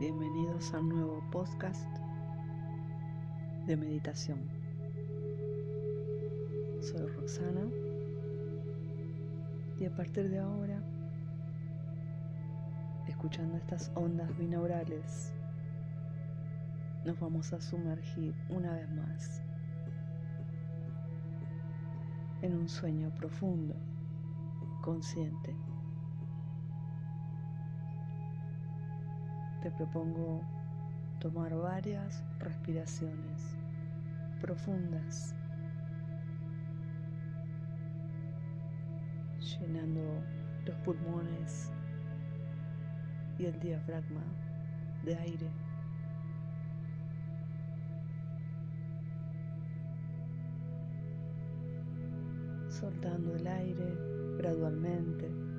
Bienvenidos a un nuevo podcast de meditación. Soy Roxana y a partir de ahora, escuchando estas ondas binaurales, nos vamos a sumergir una vez más en un sueño profundo, consciente. Te propongo tomar varias respiraciones profundas, llenando los pulmones y el diafragma de aire. soltando el aire gradualmente.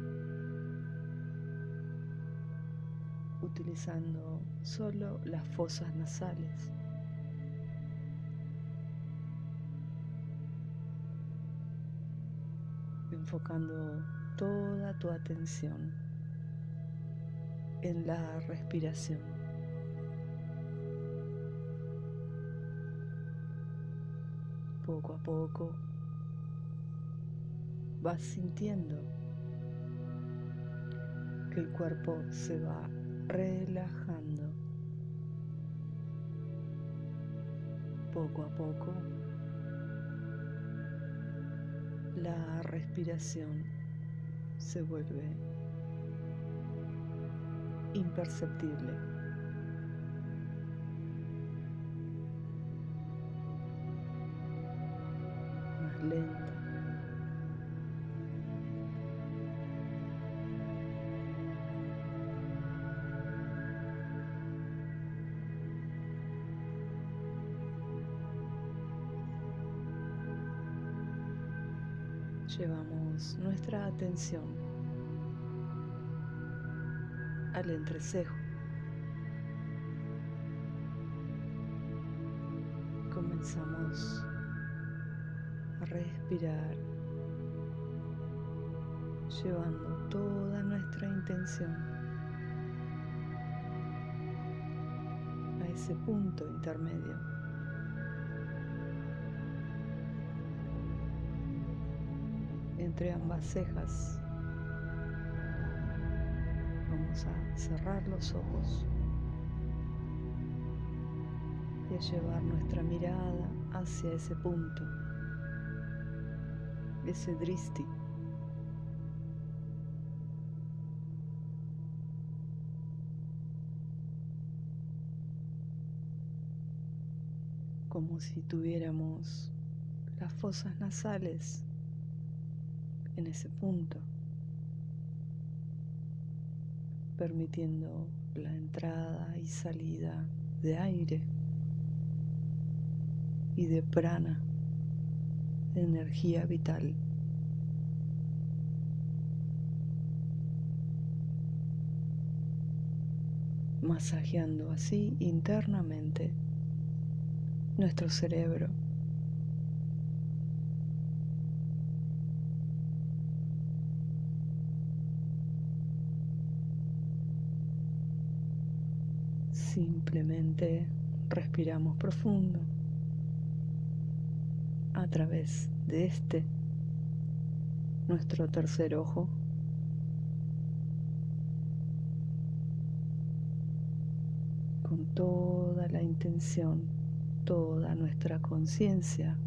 Utilizando solo las fosas nasales. enfocando toda tu atención en la respiración. Poco a poco vas sintiendo que el cuerpo se va relajando poco a poco la respiración se vuelve imperceptible. Más lenta. Llevamos nuestra atención al entrecejo. Comenzamos a respirar, llevando toda nuestra intención a ese punto intermedio. Entre ambas cejas. Vamos a cerrar los ojos y a llevar nuestra mirada hacia ese punto, ese dristi. como si tuviéramos las fosas nasales en ese punto, permitiendo la entrada y salida de aire y de prana, de energía vital. masajeando así internamente nuestro cerebro Simplemente respiramos profundo a través de este, nuestro tercer ojo. Con toda la intención, toda nuestra conciencia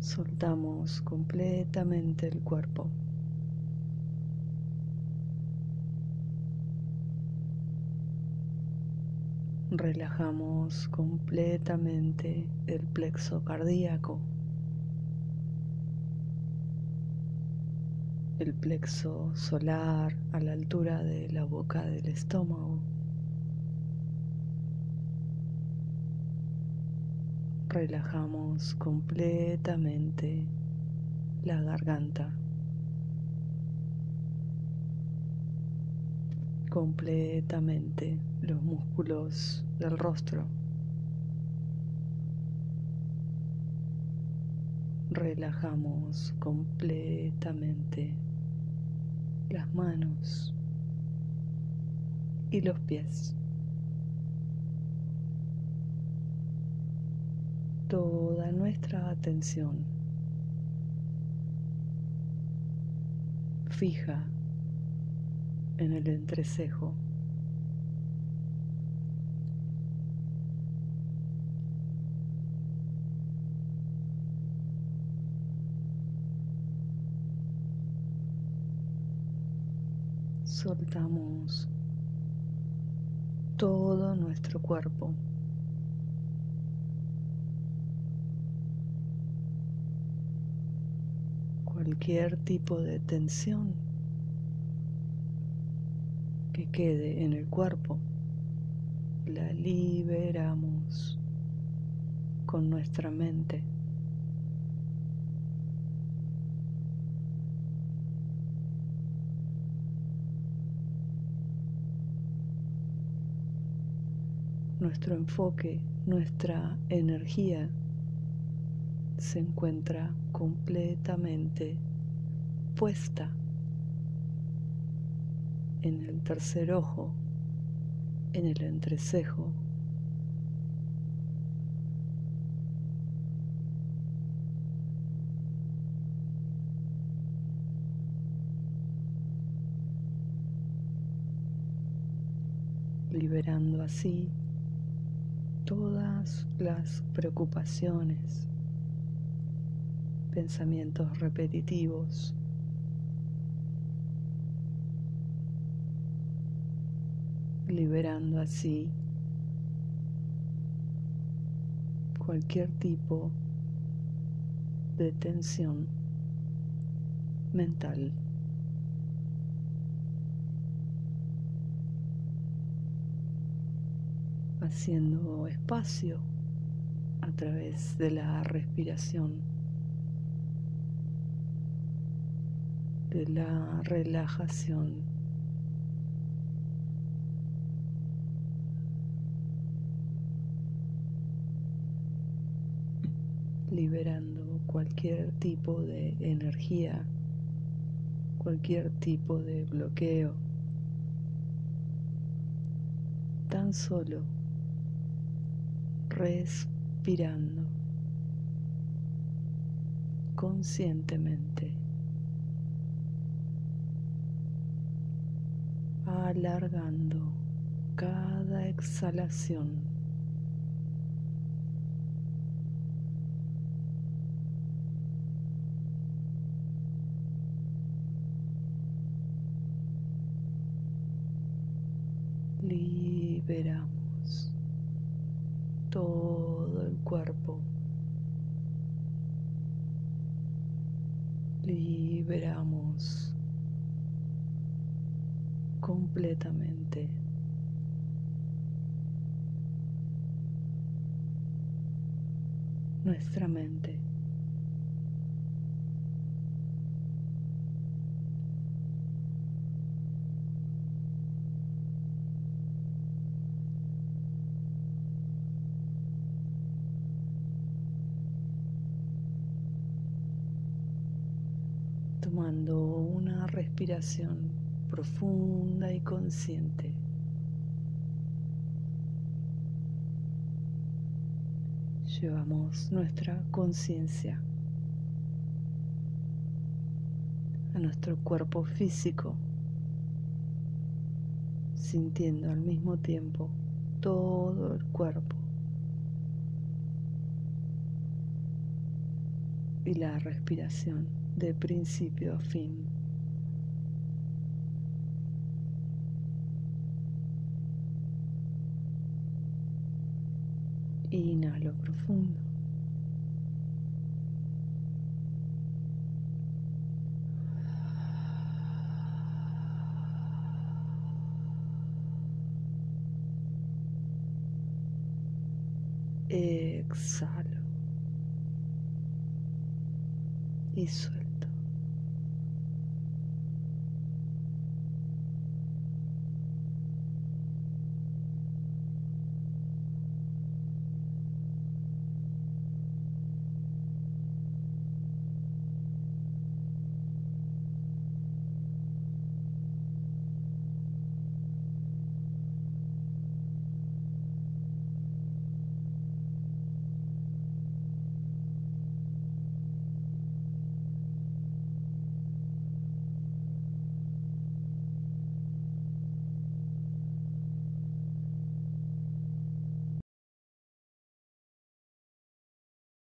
soltamos completamente el cuerpo. Relajamos completamente el plexo cardíaco, el plexo solar a la altura de la boca del estómago. Relajamos completamente la garganta, completamente los músculos del rostro. relajamos completamente las manos y los pies. Toda nuestra atención fija en el entrecejo. soltamos todo nuestro cuerpo. Cualquier tipo de tensión que quede en el cuerpo, la liberamos con nuestra mente. nuestro enfoque, nuestra energía se encuentra completamente puesta en el tercer ojo, en el entrecejo. liberando así todas las preocupaciones, pensamientos repetitivos. liberando así cualquier tipo de tensión mental. haciendo espacio a través de la respiración, de la relajación. liberando cualquier tipo de energía, cualquier tipo de bloqueo, tan solo respirando conscientemente, alargando cada exhalación. Liberamos todo el cuerpo. Liberamos completamente. nuestra mente. tomando una respiración profunda y consciente. Llevamos nuestra conciencia a nuestro cuerpo físico, sintiendo al mismo tiempo todo el cuerpo y la respiración de principio a fin. Profundo. Exhalo y.